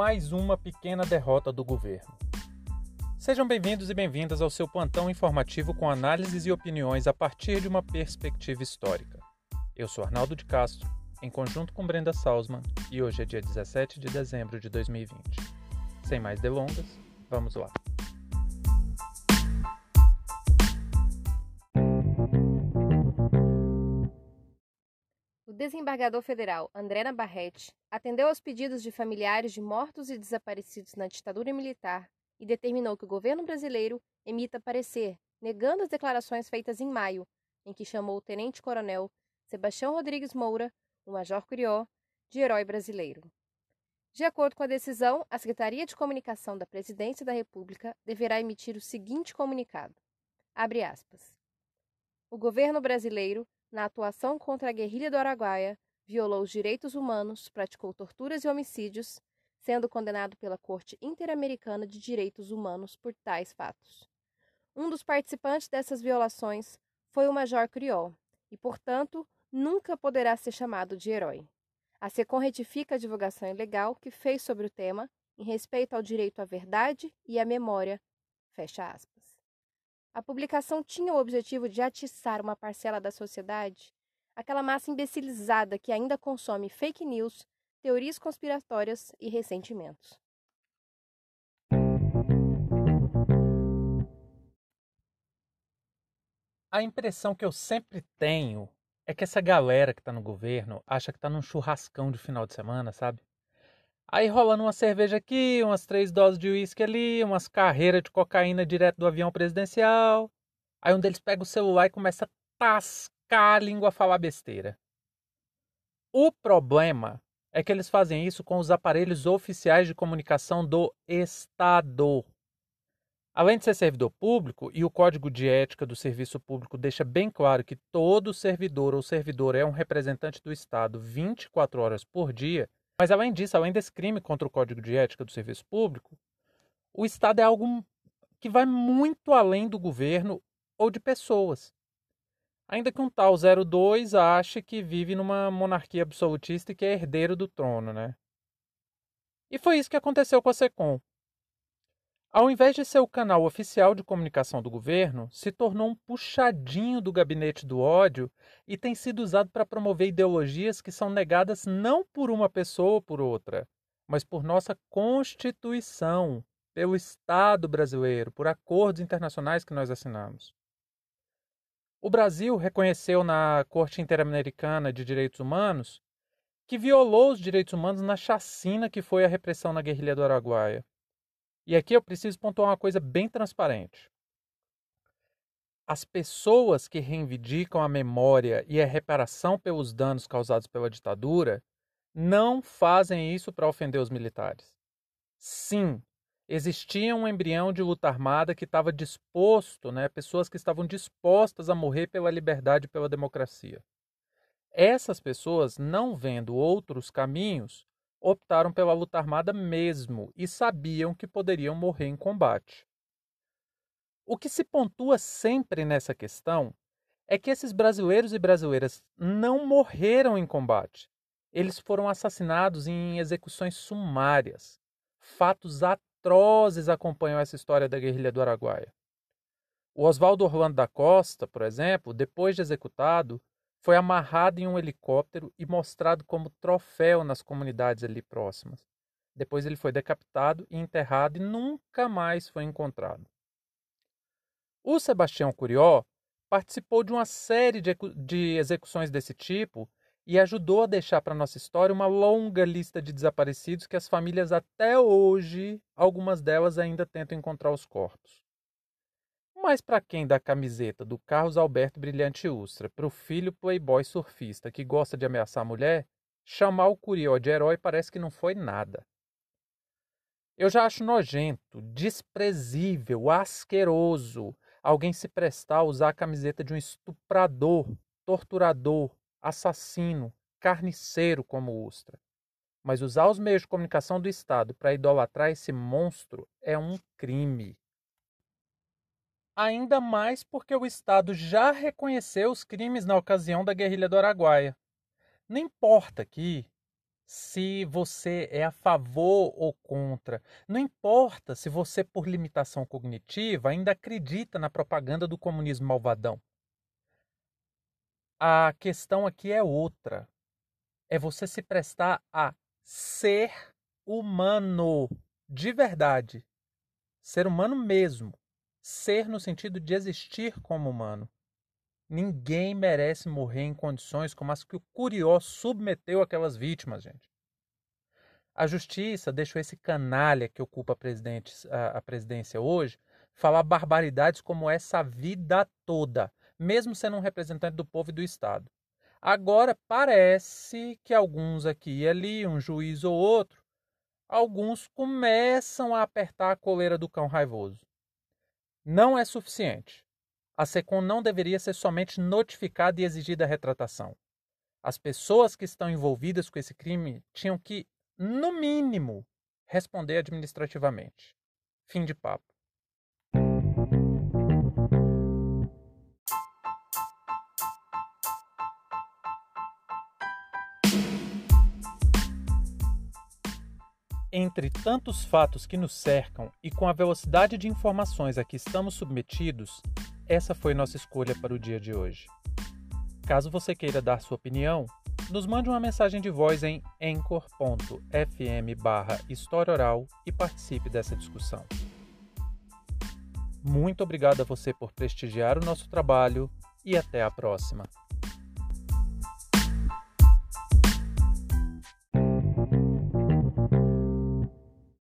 mais uma pequena derrota do governo. Sejam bem-vindos e bem-vindas ao seu plantão informativo com análises e opiniões a partir de uma perspectiva histórica. Eu sou Arnaldo de Castro, em conjunto com Brenda Salzman, e hoje é dia 17 de dezembro de 2020. Sem mais delongas, vamos lá. Desembargador federal André Navarrete atendeu aos pedidos de familiares de mortos e desaparecidos na ditadura militar e determinou que o governo brasileiro emita parecer negando as declarações feitas em maio, em que chamou o tenente-coronel Sebastião Rodrigues Moura, o major Curió, de herói brasileiro. De acordo com a decisão, a Secretaria de Comunicação da Presidência da República deverá emitir o seguinte comunicado: abre aspas. O governo brasileiro na atuação contra a guerrilha do Araguaia, violou os direitos humanos, praticou torturas e homicídios, sendo condenado pela Corte Interamericana de Direitos Humanos por tais fatos. Um dos participantes dessas violações foi o Major Criol e, portanto, nunca poderá ser chamado de herói. A SECOM retifica a divulgação ilegal que fez sobre o tema em respeito ao direito à verdade e à memória. Fecha aspas. A publicação tinha o objetivo de atiçar uma parcela da sociedade, aquela massa imbecilizada que ainda consome fake news, teorias conspiratórias e ressentimentos. A impressão que eu sempre tenho é que essa galera que tá no governo acha que tá num churrascão de final de semana, sabe? Aí rolando uma cerveja aqui, umas três doses de uísque ali, umas carreiras de cocaína direto do avião presidencial. Aí um deles pega o celular e começa a tascar a língua a falar besteira. O problema é que eles fazem isso com os aparelhos oficiais de comunicação do Estado. Além de ser servidor público, e o Código de Ética do Serviço Público deixa bem claro que todo servidor ou servidor é um representante do Estado 24 horas por dia, mas além disso, além desse crime contra o Código de Ética do Serviço Público, o Estado é algo que vai muito além do governo ou de pessoas. Ainda que um tal 02 ache que vive numa monarquia absolutista e que é herdeiro do trono, né? E foi isso que aconteceu com a SECOM. Ao invés de ser o canal oficial de comunicação do governo, se tornou um puxadinho do gabinete do ódio e tem sido usado para promover ideologias que são negadas não por uma pessoa ou por outra, mas por nossa Constituição, pelo Estado brasileiro, por acordos internacionais que nós assinamos. O Brasil reconheceu na Corte Interamericana de Direitos Humanos que violou os direitos humanos na chacina que foi a repressão na guerrilha do Araguaia. E aqui eu preciso pontuar uma coisa bem transparente. As pessoas que reivindicam a memória e a reparação pelos danos causados pela ditadura não fazem isso para ofender os militares. Sim, existia um embrião de luta armada que estava disposto, né, pessoas que estavam dispostas a morrer pela liberdade e pela democracia. Essas pessoas, não vendo outros caminhos, optaram pela luta armada mesmo e sabiam que poderiam morrer em combate. O que se pontua sempre nessa questão é que esses brasileiros e brasileiras não morreram em combate. Eles foram assassinados em execuções sumárias. Fatos atrozes acompanham essa história da guerrilha do Araguaia. O Oswaldo Orlando da Costa, por exemplo, depois de executado, foi amarrado em um helicóptero e mostrado como troféu nas comunidades ali próximas. Depois ele foi decapitado e enterrado e nunca mais foi encontrado. O Sebastião Curió participou de uma série de, execuções desse tipo e ajudou a deixar para nossa história uma longa lista de desaparecidos que as famílias até hoje, algumas delas ainda tentam encontrar os corpos. Mas para quem dá camiseta do Carlos Alberto Brilhante Ustra para o filho playboy surfista que gosta de ameaçar a mulher, chamar o Curió de herói parece que não foi nada. Eu já acho nojento, desprezível, asqueroso alguém se prestar a usar a camiseta de um estuprador, torturador, assassino, carniceiro como Ustra. Mas usar os meios de comunicação do Estado para idolatrar esse monstro é um crime ainda mais porque o Estado já reconheceu os crimes na ocasião da guerrilha do Araguaia. Não importa que, se você é a favor ou contra. Não importa se você, por limitação cognitiva, ainda acredita na propaganda do comunismo malvadão. A questão aqui é outra. É você se prestar a ser humano de verdade. Ser humano mesmo. Ser no sentido de existir como humano. Ninguém merece morrer em condições como as que o Curió submeteu aquelas vítimas, gente. A justiça deixou esse canalha que ocupa a, a, presidência hoje falar barbaridades como essa vida toda, mesmo sendo um representante do povo e do Estado. Agora parece que alguns aqui e ali, um juiz ou outro, alguns começam a apertar a coleira do cão raivoso. Não é suficiente a SECOM não deveria ser somente notificada e exigida a retratação. As pessoas que estão envolvidas com esse crime tinham que, no mínimo, responder administrativamente. Fim de papo. Entre tantos fatos que nos cercam e com a velocidade de informações a que estamos submetidos, essa foi nossa escolha para o dia de hoje. Caso você queira dar sua opinião, nos mande uma mensagem de voz em anchor.fm barra História Oral e participe dessa discussão. Muito obrigado a você por prestigiar o nosso trabalho e até a próxima.